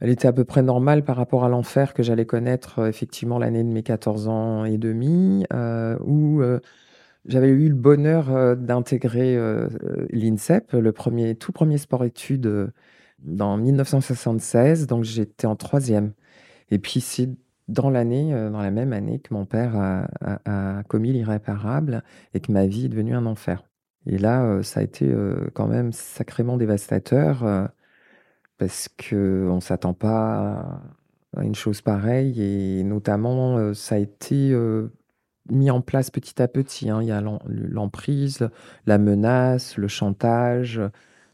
Elle était à peu près normale par rapport à l'enfer que j'allais connaître euh, effectivement l'année de mes 14 ans et demi, euh, où euh, j'avais eu le bonheur d'intégrer l'INSEP, le premier, tout premier sport-études dans 1976, donc j'étais en troisième. Et puis c'est dans l'année, dans la même année que mon père a, a- a commis l'irréparable et que ma vie est devenue un enfer. Et là, ça a été quand même sacrément dévastateur parce que on s'attend pas à, une chose pareille et notamment euh, ça a été euh, mis en place petit à petit. hein. Il y a l'em- l'emprise, la menace, le chantage.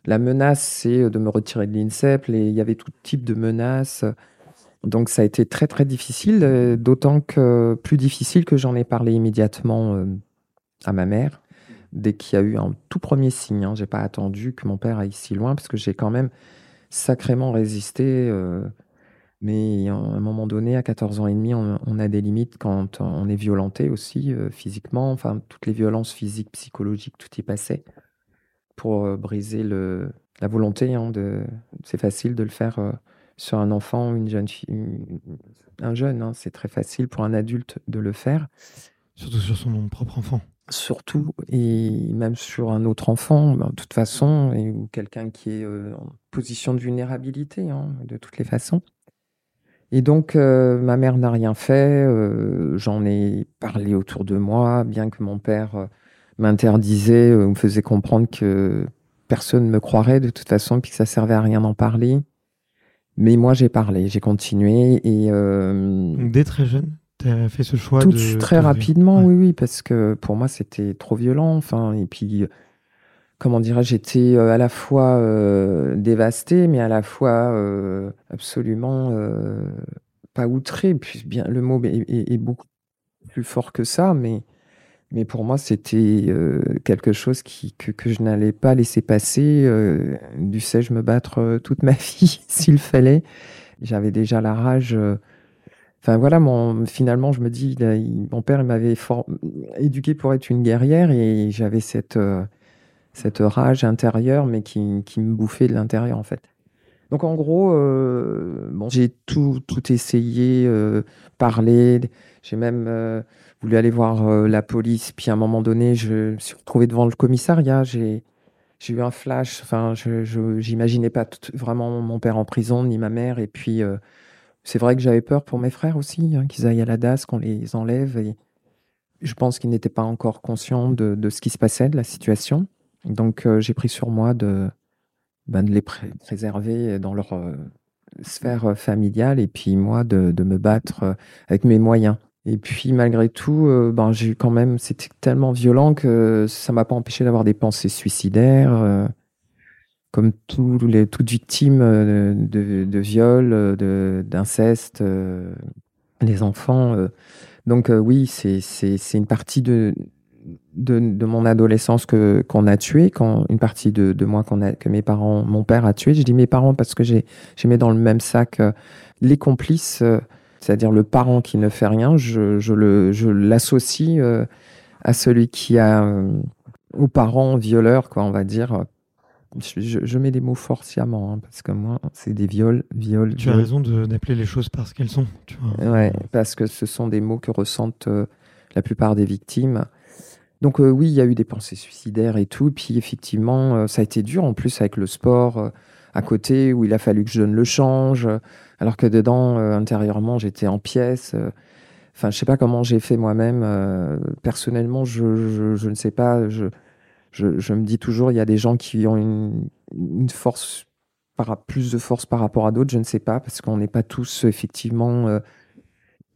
La menace, c'est de me retirer de l'INSEP. les- Il y avait tout type de menaces. Donc ça a été très très difficile, euh, d'autant que plus difficile que j'en ai parlé immédiatement à ma mère dès qu'il y a eu un tout premier signe. Hein. J'ai pas attendu que mon père aille si loin parce que j'ai quand même sacrément résisté. euh, mais à un moment donné, à 14 ans et demi, on, a des limites quand on est violenté aussi euh, physiquement. Enfin, toutes les violences physiques, psychologiques, tout y passait pour euh, briser la volonté. hein, c'est facile de le faire sur un enfant, une jeune fille, un jeune. hein. c'est très facile pour un adulte de le faire. Surtout sur son propre enfant. Surtout, et même sur un autre enfant, ben, de toute façon, et, ou quelqu'un qui est euh, en position de vulnérabilité, hein, de toutes les façons. Et donc, euh, ma mère n'a rien fait, euh, j'en ai parlé autour de moi, bien que mon père m'interdisait, euh, me faisait comprendre que personne ne me croirait de toute façon, puis que ça servait à rien d'en parler. Mais moi, j'ai parlé, j'ai continué, et... Donc, dès très jeune, tu as fait ce choix tout de. très rapidement, Ouais. oui, oui, parce que pour moi, c'était trop violent. Enfin, et puis, comment dirais-je, j'étais euh, à la fois euh, dévastée, mais à la fois euh, absolument euh, pas outrée. Puis bien, le mot est, est- est beaucoup plus fort que ça, mais, mais pour moi, c'était quelque chose qui, que, que je n'allais pas laisser passer. Dussé-je me battre toute ma vie s'il fallait. J'avais déjà la rage. Enfin voilà, finalement, je me dis, mon père m'avait éduqué pour être une guerrière et j'avais cette, euh, cette rage intérieure, mais qui, qui me bouffait de l'intérieur en fait. Donc en gros, euh, bon, j'ai tout, tout essayé, euh, parler, j'ai même euh, voulu aller voir la police, puis à un moment donné, je me suis retrouvé devant le commissariat, j'ai eu un flash, enfin, je j'imaginais pas vraiment mon père en prison, ni ma mère, et puis... c'est vrai que j'avais peur pour mes frères aussi, hein, qu'ils aillent à la DAS, qu'on les enlève. Et je pense qu'ils n'étaient pas encore conscients de, ce qui se passait, de la situation. Donc euh, j'ai pris sur moi de, ben, les pré- préserver dans leur euh, sphère euh, familiale et puis moi de, me battre avec mes moyens. Et puis malgré tout, ben, j'ai quand même, c'était tellement violent que ça m'a pas empêché d'avoir des pensées suicidaires. Comme tous les, toute euh, de, de euh, d'inceste, euh, les enfants. Donc oui, c'est une partie de, de, mon adolescence qu'on a tué, quand, une partie de, de moi a, que mes parents, mon père a tué. Je dis mes parents parce que j'ai mis dans le même sac les complices, c'est-à-dire le parent qui ne fait rien. Je, je je l'associe à celui qui a aux parents violeurs, quoi, on va dire. Je, mets des mots forts sciemment, hein, parce que moi, c'est des viols, viols, Tu as raison d'appeler les choses par ce qu'elles sont. Tu vois. Ouais, parce que ce sont des mots que ressentent euh, la plupart des victimes. Donc euh, oui, il y a eu des pensées suicidaires et tout. Puis effectivement, euh, ça a été dur en plus avec le sport euh, à côté, où il a fallu que je donne le change, alors que dedans, intérieurement, j'étais en pièces. Enfin, je sais pas comment j'ai fait moi-même. personnellement, je, je, je ne sais pas. Je, je, je me dis toujours, il y a des gens qui ont une, une force, par, plus de force par rapport à d'autres. Je ne sais pas, parce qu'on n'est pas tous effectivement euh,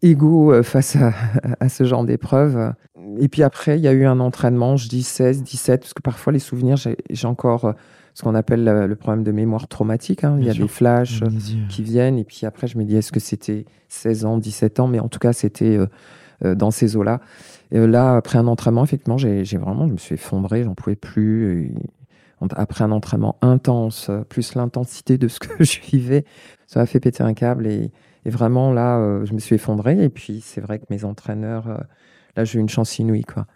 égaux euh, face à, à ce genre d'épreuve. Et puis après, il y a eu un entraînement, je dis 16, 17, parce que parfois les souvenirs, j'ai j'ai encore euh, ce qu'on appelle le, problème de mémoire traumatique. Hein. Il y a des flashs qui viennent. Et puis après, je me dis, est-ce que c'était 16 ans, 17 ans? Mais en tout cas, c'était dans ces eaux-là. Et là, après un entraînement, effectivement, j'ai vraiment, je me suis effondré, j'en pouvais plus. après un entraînement intense, plus l'intensité de ce que je vivais, ça m'a fait péter un câble. Et, vraiment, là, je me suis effondré. Et puis, c'est vrai que mes entraîneurs, là, j'ai eu une chance inouïe, quoi.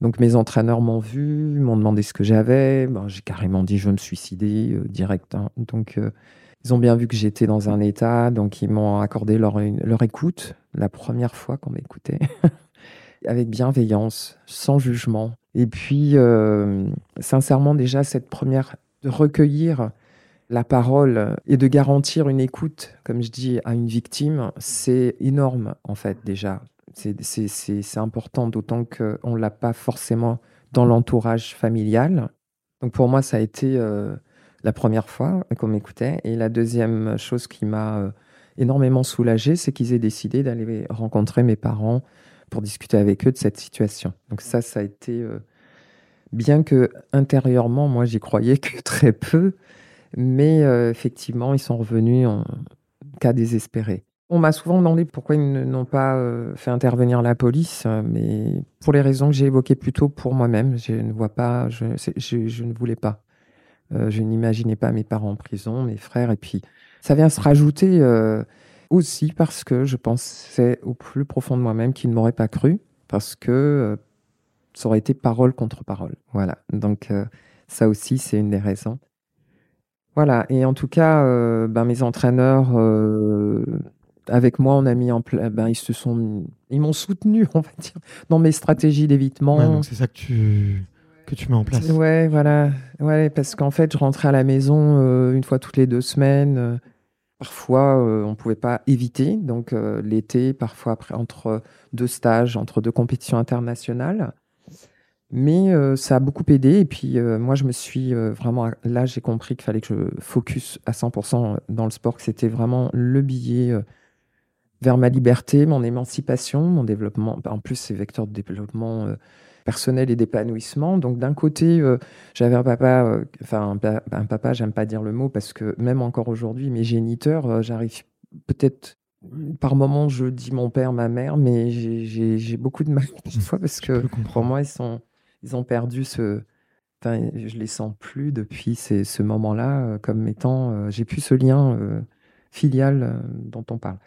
Donc mes entraîneurs m'ont vu, m'ont demandé ce que j'avais. J'ai carrément dit je veux me suicider euh, direct. Hein. Donc euh, ils ont bien vu que j'étais dans un état, donc ils m'ont accordé leur, leur écoute, la première fois qu'on m'écoutait, avec bienveillance, sans jugement. Et puis, euh, sincèrement, déjà, cette première, de recueillir la parole et de garantir une écoute, comme je dis, à une victime, c'est énorme, en fait, déjà. C'est important, d'autant qu'on ne l'a pas forcément dans l'entourage familial. Donc pour moi, ça a été euh, la première fois qu'on m'écoutait. Et la deuxième chose qui m'a euh, énormément soulagée, c'est qu'ils aient décidé d'aller rencontrer mes parents pour discuter avec eux de cette situation. Donc ça, ça a été... Euh, bien que intérieurement, moi, j'y croyais que très peu, mais effectivement, ils sont revenus en cas désespéré. On m'a souvent demandé pourquoi ils n'ont pas euh, fait intervenir la police, euh, mais pour les raisons que j'ai évoquées plus tôt pour moi-même, je ne vois pas, je, ne voulais pas. Euh, je n'imaginais pas mes parents en prison, mes frères, et puis ça vient se rajouter aussi parce que je pensais au plus profond de moi-même qu'ils ne m'auraient pas cru, parce que ça aurait été parole contre parole. Voilà, donc ça aussi, c'est une des raisons. Voilà, et en tout cas, ben, mes entraîneurs avec moi, on a mis en place. Ben, ils se sont, ils m'ont soutenu, on va dire, dans mes stratégies d'évitement. donc c'est ça que tu que tu mets en place. Ouais, voilà, ouais, parce qu'en fait, je rentrais à la maison euh, une fois toutes les deux semaines. Euh, parfois, euh, on ne pouvait pas éviter. Donc l'été, parfois entre deux stages, entre deux compétitions internationales. Mais ça a beaucoup aidé. Et puis, moi, je me suis vraiment. Là, j'ai compris qu'il fallait que je focus à 100% dans le sport, que c'était vraiment le billet vers ma liberté, mon émancipation, mon développement. En plus, c'est vecteur de développement euh, personnel et d'épanouissement. Donc, d'un côté, euh, j'avais un papa, euh, enfin, un, papa, j'aime pas dire le mot parce que même encore aujourd'hui, mes géniteurs, j'arrive peut-être. Par moments, je dis mon père, ma mère, mais j'ai beaucoup de mal parfois parce que pour moi, ils, sont, ils ont perdu ce, Enfin, je les sens plus depuis ce moment-là comme étant. j'ai plus ce lien filial dont on parle.